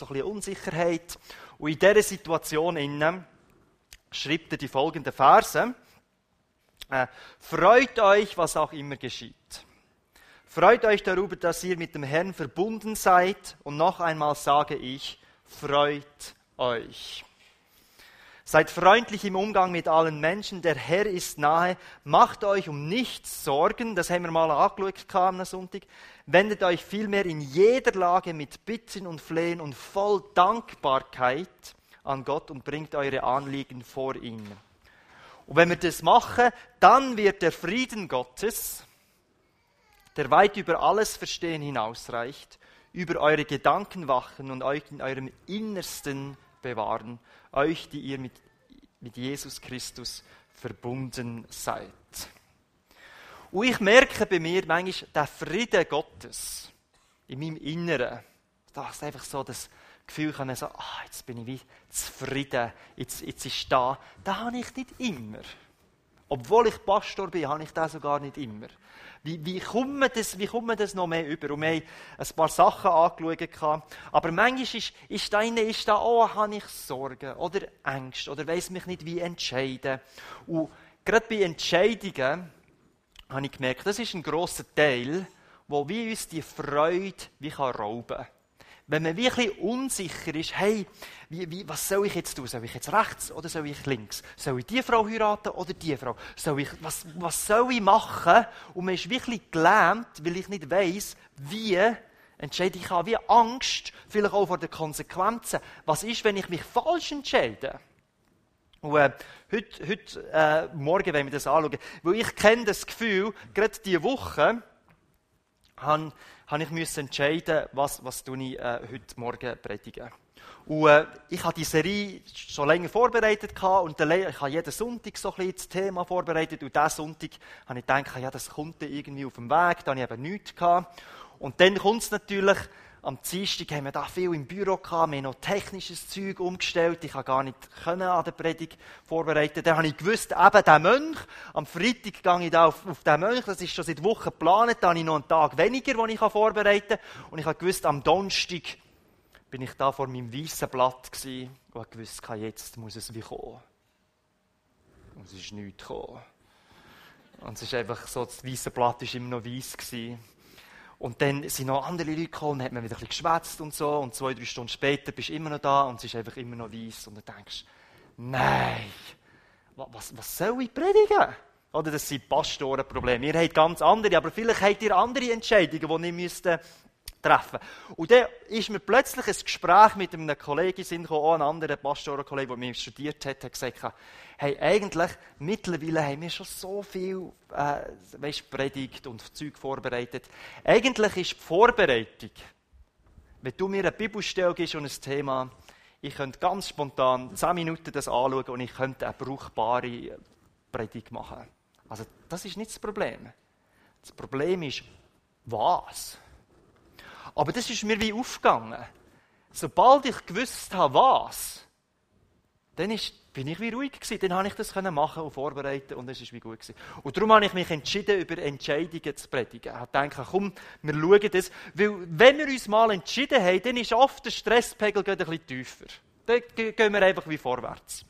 so ein bisschen Unsicherheit. Und in dieser Situation innen schreibt er die folgenden Verse. Äh, freut euch, was auch immer geschieht. Freut euch darüber, dass ihr mit dem Herrn verbunden seid. Und noch einmal sage ich, freut euch. Seid freundlich im Umgang mit allen Menschen. Der Herr ist nahe. Macht euch um nichts Sorgen. Das haben wir mal angeschaut am Sonntag. Wendet euch vielmehr in jeder Lage mit Bitten und Flehen und voll Dankbarkeit an Gott und bringt eure Anliegen vor ihn. Und wenn wir das machen, dann wird der Frieden Gottes, der weit über alles Verstehen hinausreicht, über eure Gedanken wachen und euch in eurem Innersten bewahren, euch, die ihr mit, mit Jesus Christus verbunden seid. Und ich merke bei mir manchmal der Frieden Gottes in meinem Inneren. Das ist einfach so das Gefühl, kann so, ah, jetzt bin ich wie zufrieden, jetzt, jetzt ist da. Das habe ich nicht immer. Obwohl ich Pastor bin, habe ich das sogar nicht immer. Wie, wie, kommt das, wie kommt das noch mehr über? Und wir haben ein paar Sachen angeschaut. Aber manchmal ist, ist da innen, ist da, oh, habe ich Sorgen oder Ängste oder weiss mich nicht, wie entscheiden. Und gerade bei Entscheidungen habe ich gemerkt, das ist ein grosser Teil, wo wie uns die Freude wie kann rauben kann wenn man wirklich unsicher ist, hey, wie, wie, was soll ich jetzt tun? Soll ich jetzt rechts oder soll ich links? Soll ich die Frau heiraten oder die Frau? Soll ich, was, was soll ich machen? Und man ist wirklich gelähmt, weil ich nicht weiß, wie entscheide ich. Ich habe wie Angst, vielleicht auch vor den Konsequenzen. Was ist, wenn ich mich falsch entscheide? Und äh, heute, heute äh, Morgen wenn wir das anschauen. Weil ich kenne das Gefühl, gerade diese Woche, habe ich müssen entscheiden, was, was ich äh, heute Morgen predigen. Und äh, ich habe die Serie schon länger vorbereitet gehabt, und ich habe jeden Sonntag so ein bisschen das Thema vorbereitet und diesen Sonntag habe ich gedacht, ja, das kommt irgendwie auf dem Weg, da habe ich eben nichts gehabt. Und dann kommt es natürlich am Dienstag haben wir da viel im Büro gehabt, wir haben noch technisches Zeug umgestellt, ich konnte gar nicht können an der Predigt vorbereiten. Dann habe ich gewusst, eben der Mönch, am Freitag gehe ich da auf, auf den Mönch, das ist schon seit Wochen geplant, da habe ich noch einen Tag weniger, den ich vorbereiten kann. Und ich habe gewusst, am Donnerstag bin ich da vor meinem weißen Blatt gewesen und habe gewusst, jetzt muss es wie kommen. Und es ist nichts gekommen. Und es ist einfach so, das weiße Blatt war immer noch weiß gewesen. Und dann sind noch andere Leute gekommen, und hat man wieder ein bisschen geschwätzt und so. Und zwei, drei Stunden später bist du immer noch da und es ist einfach immer noch weiss. Und du denkst, nein, was, was soll ich predigen? Oder das sind Pastorenprobleme. Ihr habt ganz andere, aber vielleicht habt ihr andere Entscheidungen, die ihr müsst treffen. Und dann ist mir plötzlich ein Gespräch mit einem Kollegen sind auch ein anderer Pastorenkollege, der mit mir studiert hat, hat gesagt, hey, eigentlich, mittlerweile haben wir schon so viel, äh, weißt, Predigt und Zeug vorbereitet. Eigentlich ist die Vorbereitung, wenn du mir eine Bibelstelle gibst und ein Thema, ich könnte ganz spontan 10 Minuten das anschauen und ich könnte eine brauchbare Predigt machen. Also, das ist nicht das Problem. Das Problem ist, was? Aber das ist mir wie aufgegangen. Sobald ich gewusst habe, was, dann ist, bin ich wie ruhig gewesen. Dann habe ich das machen und vorbereiten und es ist wie gut gewesen. Und darum habe ich mich entschieden, über Entscheidungen zu predigen. Ich habe gedacht, komm, wir schauen das. Weil, wenn wir uns mal entschieden haben, dann ist oft der Stresspegel ein bisschen tiefer. Dann gehen wir einfach wie vorwärts.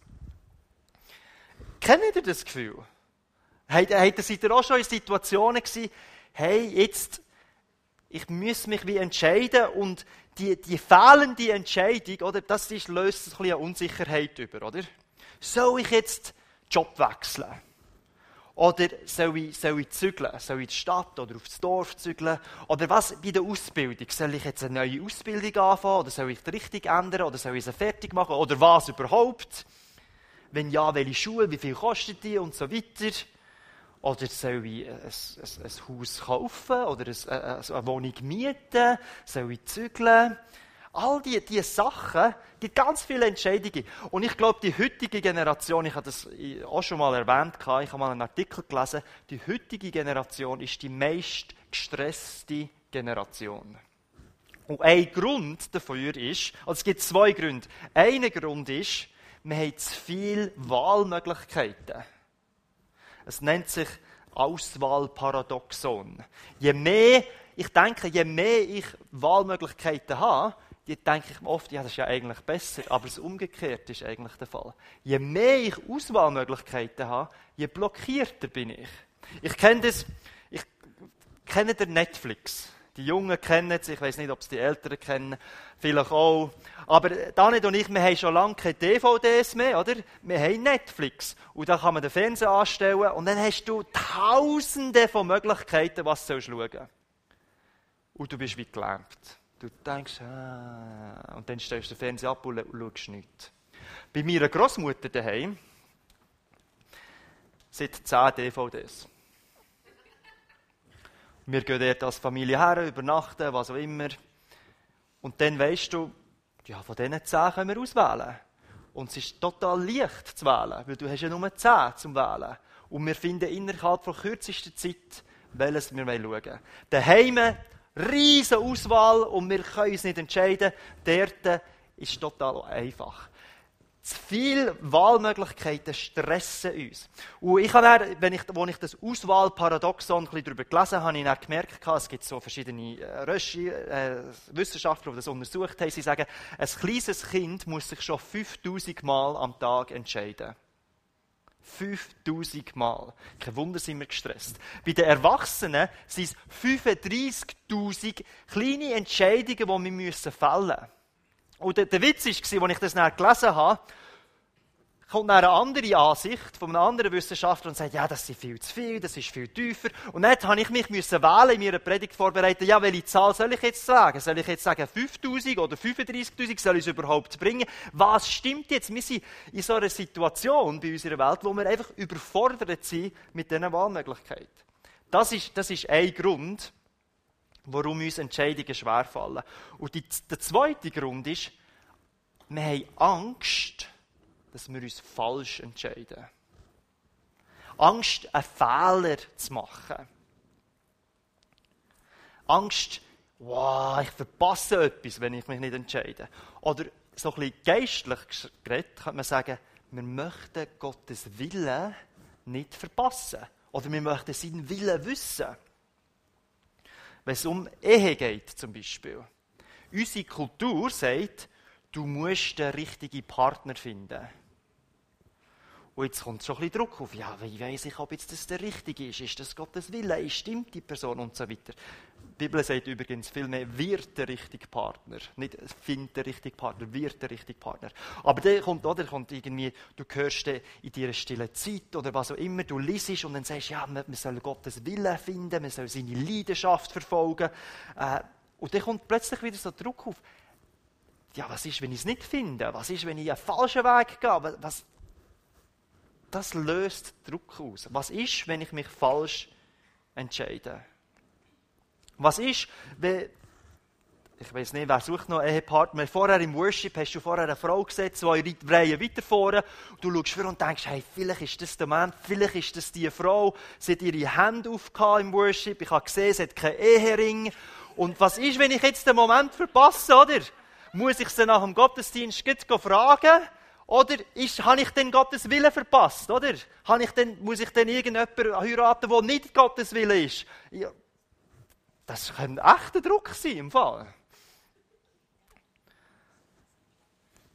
Kennt ihr das Gefühl? Seid ihr auch schon in Situationen gewesen, hey, jetzt ich muss mich wie entscheiden und die, die fehlende Entscheidung, oder, das ist, löst ein bisschen Unsicherheit über, oder? Soll ich jetzt Job wechseln? Oder soll ich, soll ich zügeln? Soll ich in die Stadt oder aufs Dorf zügeln? Oder was bei der Ausbildung? Soll ich jetzt eine neue Ausbildung anfangen? Oder soll ich die Richtung ändern? Oder soll ich sie fertig machen? Oder was überhaupt? Wenn ja, welche Schule? Wie viel kostet die? Und so weiter. Oder soll ich ein, ein, ein Haus kaufen oder eine, eine Wohnung mieten? Soll ich zügeln? All diese die Sachen, die ganz viele Entscheidungen. Und ich glaube, die heutige Generation, ich habe das auch schon mal erwähnt, ich habe mal einen Artikel gelesen, die heutige Generation ist die meist gestresste Generation. Und ein Grund dafür ist, also es gibt zwei Gründe. Ein Grund ist, wir haben zu viele Wahlmöglichkeiten. Es nennt sich Auswahlparadoxon. Je mehr, ich denke, je mehr ich Wahlmöglichkeiten habe, die denke ich mir oft, ja, das ist ja eigentlich besser, aber das Umgekehrte ist eigentlich der Fall. Je mehr ich Auswahlmöglichkeiten habe, je blockierter bin ich. Ich kenne das, ich kenne den Netflix. Die Jungen kennen es, ich weiß nicht, ob es die Älteren kennen, vielleicht auch. Aber Daniel und ich, wir haben schon lange keine DVDs mehr, oder? Wir haben Netflix. Und da kann man den Fernseher anstellen und dann hast du tausende von Möglichkeiten, was du schauen sollst. Und du bist wie gelähmt. Du denkst, ah, und dann stellst du den Fernseher ab und schaust nichts. Bei meiner Großmutter daheim sind 10 DVDs. Wir gehen dort als Familie her, übernachten, was auch immer. Und dann weißt du, ja, von diesen zehn können wir auswählen. Und es ist total leicht zu wählen, weil du hast ja nur zehn zum Wählen. Und wir finden innerhalb von kürzester Zeit, welches wir schauen wollen. Daheim, riesige Auswahl und wir können uns nicht entscheiden. Dort ist total einfach zu viele Wahlmöglichkeiten stressen uns. Und ich habe dann, wenn ich, als ich das Auswahlparadoxon ein darüber gelesen habe, ich gemerkt, es gibt so verschiedene äh, Röschi, äh, Wissenschaftler, die das untersucht haben, sie sagen, ein kleines Kind muss sich schon 5000 Mal am Tag entscheiden. 5000 Mal. Kein Wunder sind wir gestresst. Bei den Erwachsenen sind es 35.000 kleine Entscheidungen, die wir fällen müssen. Und der, der Witz war, als ich das dann gelesen habe, kommt dann eine andere Ansicht von einem anderen Wissenschaftler und sagt, ja, das ist viel zu viel, das ist viel tiefer. Und dann habe ich mich müssen wählen in meiner Predigt vorbereiten, ja, welche Zahl soll ich jetzt sagen? Soll ich jetzt sagen 5000 oder 35.000? Soll ich es überhaupt bringen? Was stimmt jetzt? Wir sind in so einer Situation bei unserer Welt, wo wir einfach überfordert sind mit diesen Wahlmöglichkeiten. Das ist, das ist ein Grund, warum uns Entscheidungen schwerfallen. Und die, der zweite Grund ist, wir haben Angst, dass wir uns falsch entscheiden. Angst, einen Fehler zu machen. Angst, wow, ich verpasse etwas, wenn ich mich nicht entscheide. Oder so ein bisschen geistlich geredet, könnte man sagen, wir möchten Gottes Willen nicht verpassen. Oder wir möchten seinen Willen wissen. Wenn es um Ehe geht zum Beispiel. Unsere Kultur sagt, du musst den richtigen Partner finden. Und jetzt kommt schon ein bisschen Druck auf. Ja, wie weiß ich, ob jetzt das der Richtige ist? Ist das Gottes Wille? Stimmt die Person? Und so weiter. Die Bibel sagt übrigens vielmehr, wird der richtige Partner. Nicht findet der richtige Partner, wird der richtige Partner. Aber der kommt, oder, kommt irgendwie, du hörst in deiner stillen Zeit oder was auch immer, du liest und dann sagst, ja, man, man soll Gottes Wille finden, man soll seine Leidenschaft verfolgen. Äh, und dann kommt plötzlich wieder so Druck auf. Ja, was ist, wenn ich es nicht finde? Was ist, wenn ich einen falschen Weg gehe? Was, das löst Druck aus. Was ist, wenn ich mich falsch entscheide? Was ist, wenn, ich weiß nicht, wer sucht noch Ehepartner, vorher im Worship hast du vorher eine Frau gesetzt, die Reihe weiter vorne, du schaust vor und denkst, hey, vielleicht ist das der Mann, vielleicht ist das die Frau, sie hat ihre Hände aufgehauen im Worship, ich habe gesehen, sie hat keinen Ehering. Und was ist, wenn ich jetzt den Moment verpasse, oder? Muss ich sie nach dem Gottesdienst fragen? Oder ist, habe ich denn Gottes Wille verpasst? Oder? Habe ich denn, muss ich denn irgendjemanden heiraten, der nicht Gottes Wille ist? Ja, das ein echter Druck sein im Fall.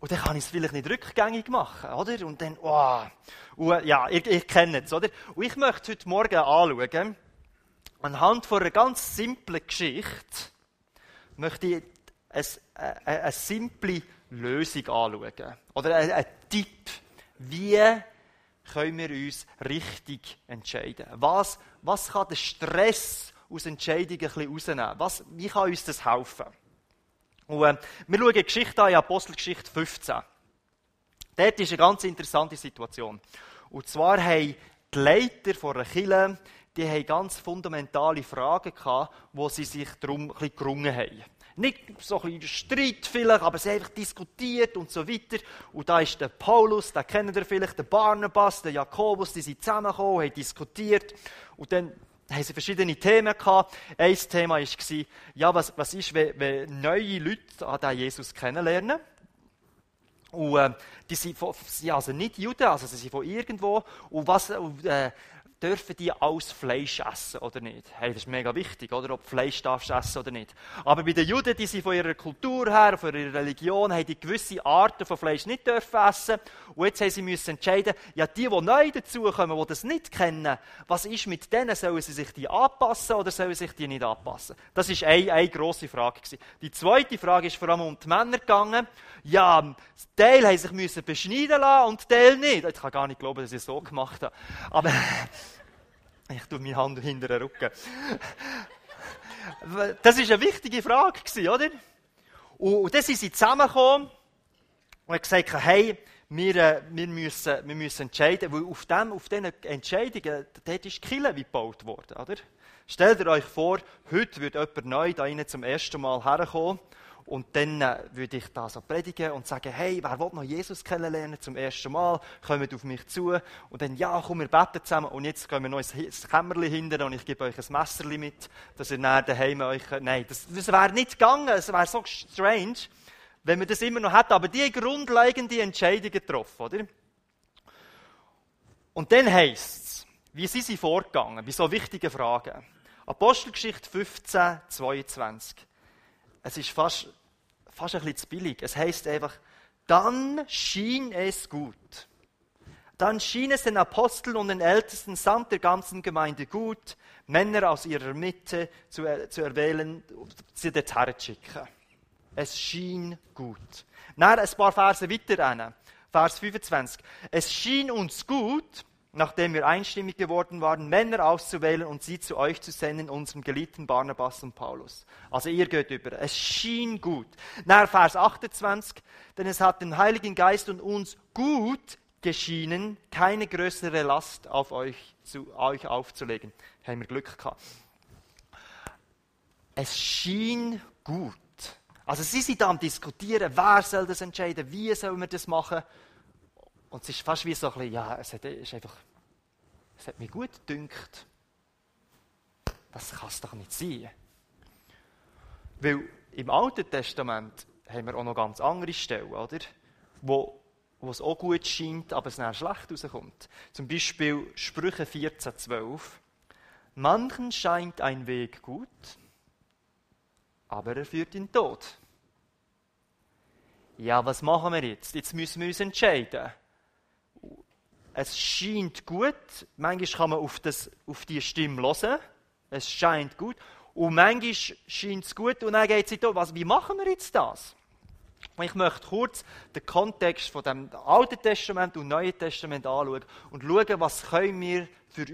Und dann kann ich es vielleicht nicht rückgängig machen, oder? Und dann, wow. Und, ja, ich, ich kenne es, oder? Und ich möchte heute Morgen anschauen, anhand von einer ganz simplen Geschichte, möchte ich eine, eine, eine simple Lösung anschauen. Oder ein, Tipp, wie können wir uns richtig entscheiden? Was, was kann der Stress aus Entscheidungen ein bisschen rausnehmen? Was, wie kann uns das helfen? Und, äh, wir schauen die Geschichte an, in Apostelgeschichte 15. Dort ist eine ganz interessante Situation. Und zwar haben die Leiter von einer Kirche, die haben ganz fundamentale Fragen gehabt, wo sie sich darum ein bisschen gerungen haben. Nicht so ein Streit vielleicht, aber sie haben einfach diskutiert und so weiter. Und da ist der Paulus, den kennt ihr vielleicht, der Barnabas, der Jakobus, die sind zusammengekommen, haben diskutiert. Und dann haben sie verschiedene Themen gehabt. Ein Thema war, ja, was, was ist, wenn, wenn neue Leute an den Jesus kennenlernen? Und äh, die sind, von, sind also nicht Juden, also sie sind von irgendwo. Und was, äh, dürfen die alles Fleisch essen oder nicht? Hey, das ist mega wichtig, oder? Ob Fleisch darfst essen oder nicht. Aber bei den Juden, die sind von ihrer Kultur her, von ihrer Religion, haben die gewisse Arten von Fleisch nicht dürfen essen. Und jetzt haben sie entscheiden, ja, die, die neu dazukommen, die das nicht kennen, was ist mit denen? Sollen sie sich die anpassen oder sollen sich die nicht anpassen? Das ist eine, eine grosse Frage gewesen. Die zweite Frage ist vor allem um die Männer gegangen. Ja, Teil haben sich beschneiden lassen und Teil nicht. Ich kann gar nicht glauben, dass ich es so gemacht habe. Aber ich tue meine Hand hinter den Rücken. Das ist eine wichtige Frage, oder? Und dann sind sie zusammengekommen und haben gesagt, hey, wir, äh, wir, müssen, wir müssen entscheiden, weil auf, dem, auf diesen Entscheidungen, dort ist Kille gebaut worden, oder? Stellt euch vor, heute wird jemand neu da zum ersten Mal herkommen und dann äh, würde ich da so predigen und sagen, hey, wer will noch Jesus kennenlernen zum ersten Mal? Kommt auf mich zu. Und dann, ja, komm, wir beten zusammen. Und jetzt gehen wir noch ins Kämmerchen hinter und ich gebe euch ein Messerli mit, dass ihr nachher daheim euch... Nein, das, das wäre nicht gegangen. Es wäre so strange, wenn wir das immer noch hätten. Aber die grundlegende Entscheidung getroffen, oder? Und dann heisst es, wie sind sie vorgegangen? Bei so wichtigen Fragen. Apostelgeschichte 15, 22 es ist fast, fast ein bisschen zu billig. Es heißt einfach, dann schien es gut. Dann schien es den Aposteln und den Ältesten samt der ganzen Gemeinde gut, Männer aus ihrer Mitte zu, zu erwählen, sie dorthin zu. Es schien gut. Dann ein paar Verse weiter. Vers 25. Es schien uns gut, nachdem wir einstimmig geworden waren, Männer auszuwählen und sie zu euch zu senden, unserem geliebten Barnabas und Paulus. Also ihr geht über. Es schien gut. Nach Vers 28, denn es hat den Heiligen Geist und uns gut geschienen, keine größere Last auf euch, zu, euch aufzulegen. Haben wir Glück gehabt. Es schien gut. Also sie sind da am diskutieren, wer soll das entscheiden, wie soll man das machen. Und es ist fast wie so ein bisschen, ja, es ist einfach, es hat mir gut gedünkt. Das kann es doch nicht sein. Weil im Alten Testament haben wir auch noch ganz andere Stellen, oder? Wo, wo es auch gut scheint, aber es dann schlecht rauskommt. Zum Beispiel Sprüche 14,12. Manchen scheint ein Weg gut, aber er führt in den Tod. Ja, was machen wir jetzt? Jetzt müssen wir uns entscheiden es scheint gut, manchmal kann man auf, das, auf die Stimme hören, es scheint gut, und manchmal scheint es gut. Und dann geht es um, was, wie machen wir jetzt das? Ich möchte kurz den Kontext von dem Alten Testament und Neuen Testament anschauen und schauen, was können wir für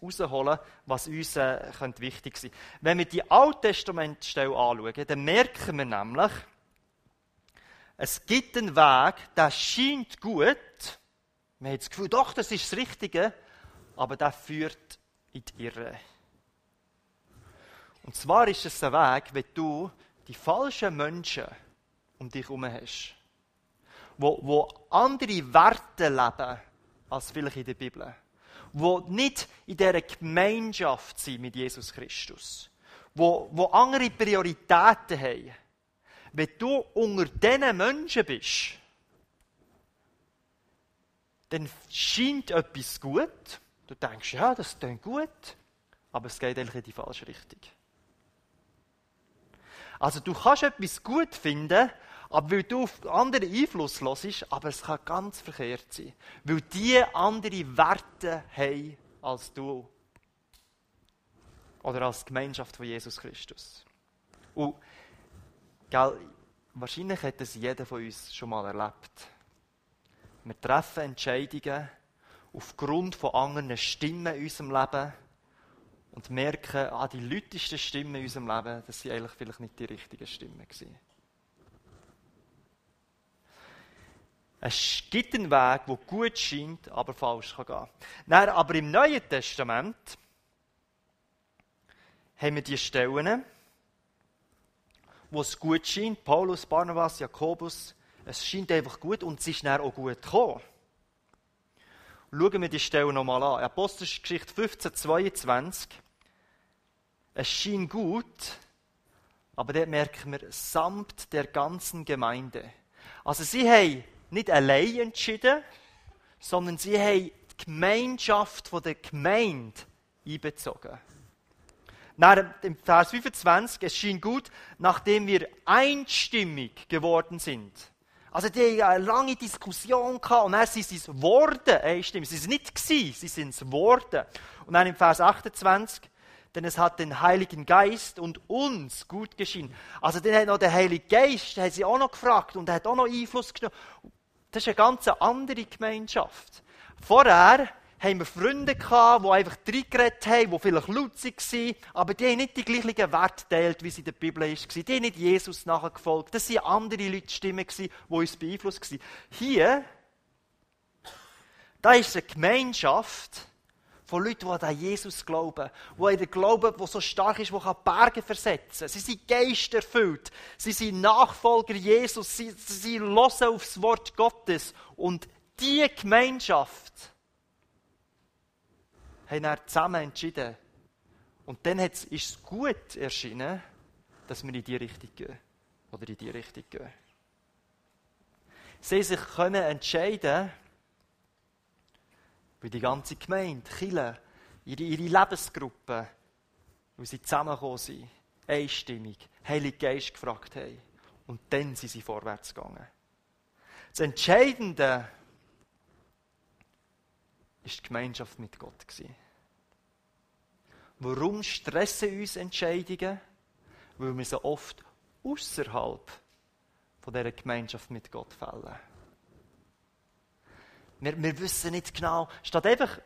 uns herausholen, was uns äh, könnte wichtig sein. Wenn wir die Alttestamentstelle anschauen, dann merken wir nämlich, es gibt einen Weg, der scheint gut, man hat das Gefühl, doch, das ist das Richtige, aber der führt in die Irre. Und zwar ist es ein Weg, wenn du die falschen Menschen um dich herum hast, wo, wo andere Werte leben als vielleicht in der Bibel, wo nicht in dieser Gemeinschaft sind mit Jesus Christus, wo, wo andere Prioritäten haben. Wenn du unter diesen Menschen bist, dann scheint etwas gut. Du denkst, ja, das klingt gut, aber es geht eigentlich in die falsche Richtung. Also du kannst etwas gut finden, aber weil du auf andere Einfluss lässt, aber es kann ganz verkehrt sein. Weil die andere Werte haben als du. Oder als Gemeinschaft von Jesus Christus. Und, gell, wahrscheinlich hat das jeder von uns schon mal erlebt wir treffen Entscheidungen aufgrund von anderen Stimmen in unserem Leben und merken, ah, die lautesten Stimmen in unserem Leben, das sind eigentlich vielleicht nicht die richtigen Stimmen gewesen. Es gibt einen Weg, der gut scheint, aber falsch kann gehen. Dann, aber im Neuen Testament haben wir die Stellen, wo es gut scheint, Paulus, Barnabas, Jakobus, es scheint einfach gut und es ist dann auch gut gekommen. Schauen wir die Stelle nochmal an. Apostelgeschichte 15, 22. Es schien gut, aber dort merken wir, samt der ganzen Gemeinde. Also sie haben nicht allein entschieden, sondern sie haben die Gemeinschaft der Gemeinde einbezogen. Nach dem Vers 25, es schien gut, nachdem wir einstimmig geworden sind. Also die hatten eine lange Diskussion gehabt und dann sind sie es geworden, einstimmig. Sie sind nicht gewesen, sie sind es geworden. Und dann im Vers 28, denn es hat den Heiligen Geist und uns gut geschienen. Also dann hat noch der Heilige Geist, der hat sie auch noch gefragt und er hat auch noch Einfluss genommen. Das ist eine ganz andere Gemeinschaft. Vorher haben wir Freunde gehabt, die einfach reingeredet haben, die vielleicht lutzig waren, aber die haben nicht die gleichen Werte geteilt, wie es in der Bibel war. Die haben nicht Jesus nachgefolgt. Das waren andere Leute Stimmen, die uns beeinflusst haben. Hier, da ist eine Gemeinschaft, von Leuten, die an Jesus glauben, die an den Glauben, der so stark ist, der Berge versetzen kann. Sie sind geisterfüllt. Sie sind Nachfolger Jesus. Sie, sie hören aufs Wort Gottes. Und diese Gemeinschaft haben dann zusammen entschieden. Und dann ist es gut erschienen, dass wir in die Richtung gehen. Oder in die Richtung gehen. Sie sich können entscheiden, wie die ganze Gemeinde, Chile, ihre, ihre Lebensgruppe, wo sie zusammengekommen sind, einstimmig, Heilig Geist gefragt haben. Und dann sind sie vorwärts gegangen. Das Entscheidende ist die Gemeinschaft mit Gott. Gewesen. Warum stressen uns Entscheidungen? Weil wir so oft außerhalb dieser Gemeinschaft mit Gott fällen. Wir, wir wissen nicht genau, statt einfach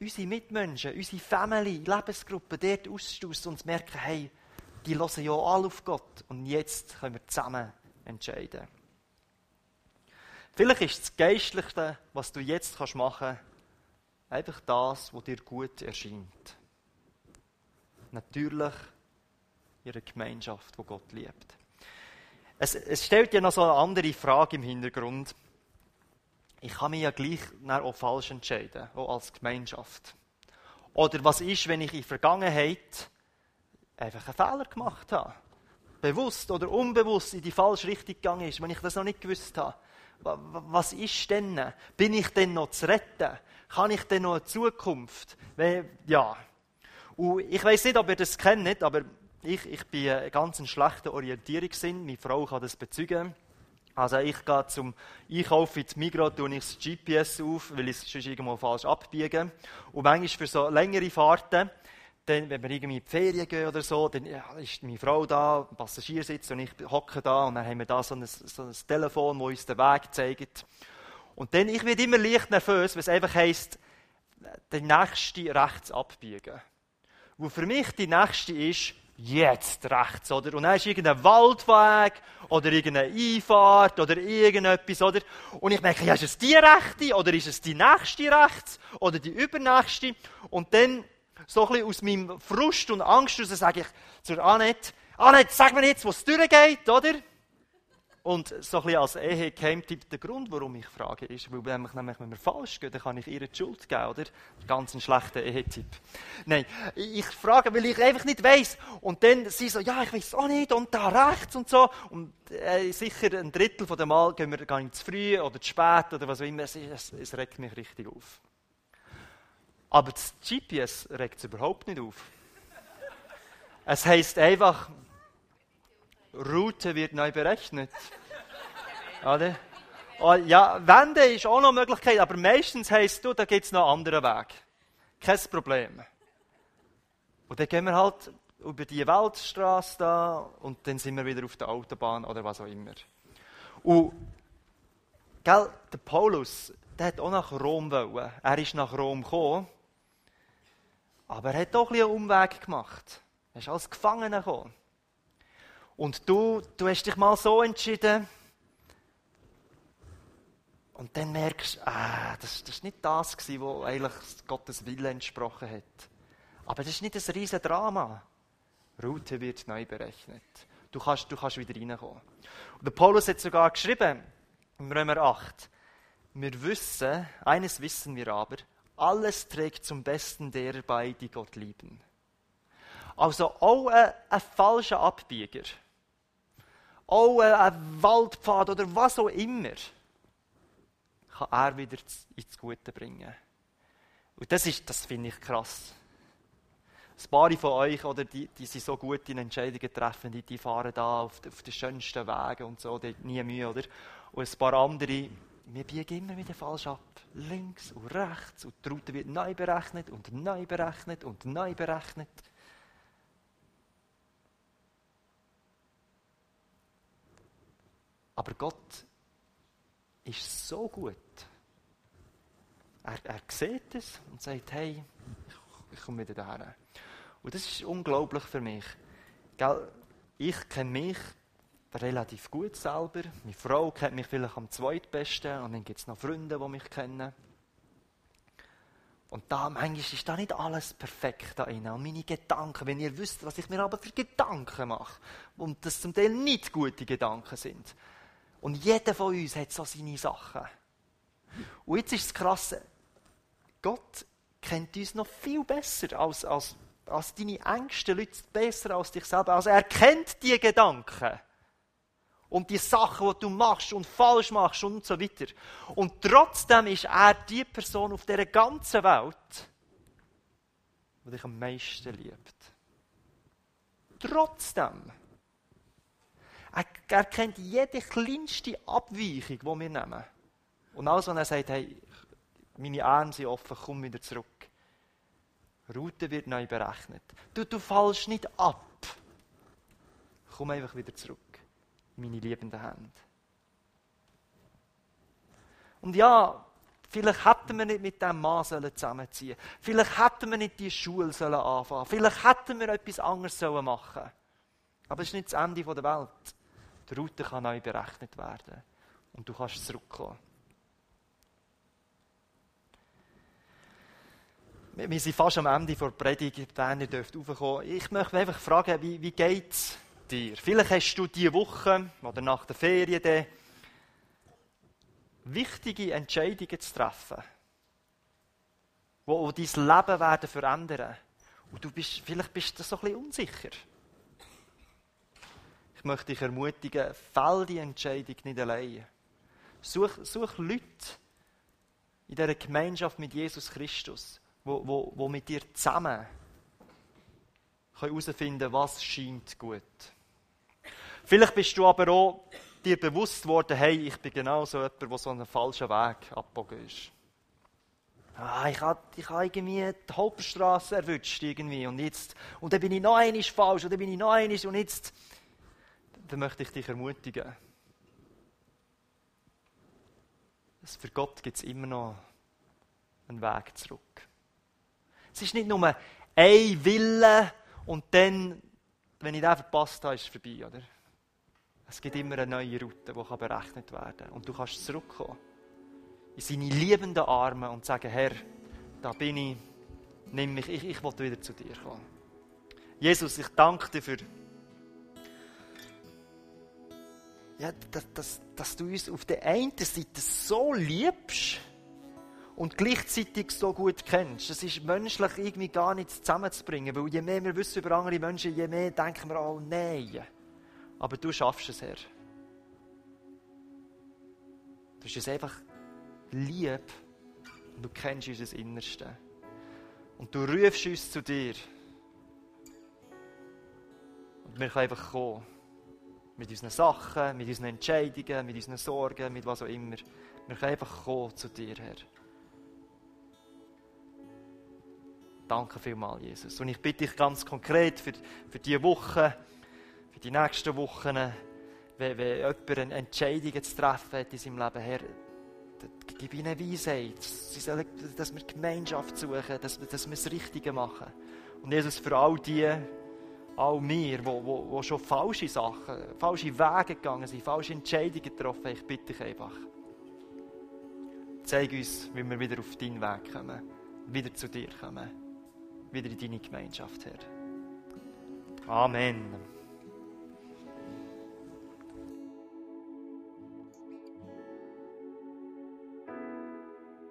unsere Mitmenschen, unsere Family, Lebensgruppe dort auszustoßen und zu merken, hey, die hören ja alle auf Gott und jetzt können wir zusammen entscheiden. Vielleicht ist das Geistlichste, was du jetzt machen kannst, einfach das, was dir gut erscheint. Natürlich ihre Gemeinschaft, wo Gott liebt. Es, es stellt ja noch so eine andere Frage im Hintergrund ich kann mich ja gleich auch falsch entscheiden, auch als Gemeinschaft. Oder was ist, wenn ich in der Vergangenheit einfach einen Fehler gemacht habe? Bewusst oder unbewusst in die falsche Richtung gegangen ist, wenn ich das noch nicht gewusst habe. Was ist denn? Bin ich denn noch zu retten? Kann ich denn noch eine Zukunft? Ja. Und ich weiß nicht, ob ihr das kennt, aber ich, ich bin ein ganz schlechter Orientierungssinn. Meine Frau kann das bezeugen. Also ich gehe zum Einkaufen ins Migros, tue ich das GPS auf, weil ich es sonst irgendwo falsch abbiege. Und manchmal für so längere Fahrten, dann, wenn wir irgendwie in die Ferien gehen oder so, dann ja, ist meine Frau da, Passagiersitz und ich hocke da und dann haben wir da so ein, so ein Telefon, das uns den Weg zeigt. Und dann, ich werde immer leicht nervös, es einfach heisst, den nächsten rechts abbiegen. Wo für mich die nächste ist, jetzt rechts, oder? Und dann ist irgendein Waldweg oder irgendeine Einfahrt oder irgendetwas, oder? Und ich merke, ja, ist es die rechte oder ist es die nächste rechts oder die übernächste? Und dann, so ein bisschen aus meinem Frust und Angst heraus, sage ich zur Annette, Annette, sag mir jetzt, wo es durchgeht, oder? Und so ein bisschen als Ehe-Geheimtipp, der Grund, warum ich frage, ist, weil nämlich, nämlich, wenn wir falsch gehen, dann kann ich ihr die Schuld geben, oder? Ganz ein schlechter Ehetipp. Nein, ich frage, weil ich einfach nicht weiss. Und dann sie so, ja, ich weiß auch nicht, und da rechts und so. Und äh, sicher ein Drittel von dem Mal gehen wir gar nicht zu früh oder zu spät oder was auch immer. Es, es, es regt mich richtig auf. Aber das GPS regt es überhaupt nicht auf. Es heisst einfach, Route wird neu berechnet. Oder? Oh, ja, Wende ist auch noch eine Möglichkeit, aber meistens heisst du, da gibt es noch einen anderen Weg. Kein Problem. Und dann gehen wir halt über die Weltstraße da und dann sind wir wieder auf der Autobahn oder was auch immer. Und gell, der Paulus, der hat auch nach Rom wollen. Er ist nach Rom gekommen, aber er hat doch ein einen Umweg gemacht. Er ist als Gefangener gekommen. Und du, du hast dich mal so entschieden. Und dann merkst du, ah, das, das nicht das was eigentlich Gottes Wille entsprochen hat. Aber das ist nicht ein riesen Drama. Route wird neu berechnet. Du kannst, du kannst wieder reinkommen. Und der Paulus hat sogar geschrieben, im Römer 8, wir wissen, eines wissen wir aber, alles trägt zum Besten derer bei, die Gott lieben. Also auch ein, ein falscher Abbieger auch ein Waldpfad oder was auch immer, kann er wieder ins Gute bringen. Und das, das finde ich krass. Ein paar von euch, oder, die, die sind so gut in Entscheidungen treffen, die, die fahren da auf, auf den schönsten Wegen und so, die nie Mühe, oder? Und ein paar andere, wir biegen immer wieder falsch ab. Links und rechts und die Route wird neu berechnet und neu berechnet und neu berechnet. Aber Gott ist so gut. Er, er sieht es und sagt, hey, ich, komme wieder daher. Und das ist unglaublich für mich. Ich kenne mich relativ gut selber. Meine Frau kennt mich vielleicht am zweitbesten und dann gibt es noch Freunde, die mich kennen. Und da manchmal ist da nicht alles perfekt da drin. Und meine Gedanken, wenn ihr wisst, was ich mir aber für Gedanken mache, und das zum Teil nicht gute Gedanken sind. Und jeder von uns hat so seine Sachen. Und jetzt ist das Krasse, Gott kennt uns noch viel besser als, als, als deine engsten Leute, besser als dich selber. Also er kennt die Gedanken und die Sachen, die du machst und falsch machst und so weiter. Und trotzdem ist er die Person auf der ganzen Welt, die dich am meisten liebt. Trotzdem. Er, kennt jede kleinste Abweichung, die wir nehmen. Und alles, wenn er sagt, hey, meine Arme sind offen, komm wieder zurück. Route wird neu berechnet. Du, du fallst nicht ab. Komm einfach wieder zurück meine liebenden Hände. Und ja, vielleicht hätten wir nicht mit diesem Mann zusammenziehen sollen. Vielleicht hätten wir nicht die Schule sollen anfangen Vielleicht hätten wir etwas anderes sollen machen Aber es ist nicht das Ende der Welt. Die Route kann neu berechnet werden. Und du kannst zurückkommen. Wir sind fast am Ende der Predigt. Berner dürft raufkommen. Ich möchte einfach fragen, wie, wie geht es dir. Vielleicht hast du diese Woche oder nach der Ferien dann wichtige Entscheidungen zu treffen, die, dein Leben werden verändern. Und du bist, vielleicht bist du so ein bisschen unsicher. Ich möchte dich ermutigen, fäll die Entscheidung nicht allein. Such, such Leute in dieser Gemeinschaft mit Jesus Christus, wo, wo, wo mit dir zusammen herausfinden was scheint gut. Vielleicht bist du aber auch dir bewusst worden, hey, ich bin genau so jemand, der so einen falschen Weg abgebogen ist. Ah, ich habe ich hab irgendwie die Hauptstraße erwischt irgendwie und jetzt, und dann bin ich noch einmal falsch und dann bin ich noch einmal und jetzt, dann möchte ich dich ermutigen. Für Gott gibt es immer noch einen Weg zurück. Es ist nicht nur ein Wille und dann, wenn ich den verpasst habe, ist es vorbei, oder? Es gibt immer eine neue Route, die berechnet werden kann. Und du kannst zurückkommen in seine liebenden Arme und sagen, Herr, da bin ich, nimm mich, ich, ich will wieder zu dir kommen. Jesus, ich danke dir für, ja, dass, dass, dass du uns auf der einen Seite so liebst und gleichzeitig so gut kennst. Das ist menschlich irgendwie gar nicht zusammenzubringen, weil je mehr wir wissen über andere Menschen, je mehr denken wir, oh nein. Aber du schaffst es, Herr. Du bist uns einfach lieb und du kennst unser Innerste. Und du rufst uns zu dir. Und wir können einfach kommen. Mit unseren Sachen, mit unseren Entscheidungen, mit unseren Sorgen, mit was auch immer. Wir können einfach kommen zu dir, Herr. Danke vielmals, Jesus. Und ich bitte dich ganz konkret für, für diese Woche, für die nächsten Wochen, wenn, wenn jemand eine Entscheidung zu treffen hat in seinem Leben, Herr, gib ihnen Weisheit, sie sollen, dass wir Gemeinschaft suchen, dass, dass wir das Richtige machen. Und Jesus, für all die, all die wo, wo, wo schon falsche Sachen, falsche Wege gegangen sind, falsche Entscheidungen getroffen haben, ich bitte dich einfach, zeig uns, wie wir wieder auf deinen Weg kommen, wieder zu dir kommen, wieder in deine Gemeinschaft, Herr. Amen.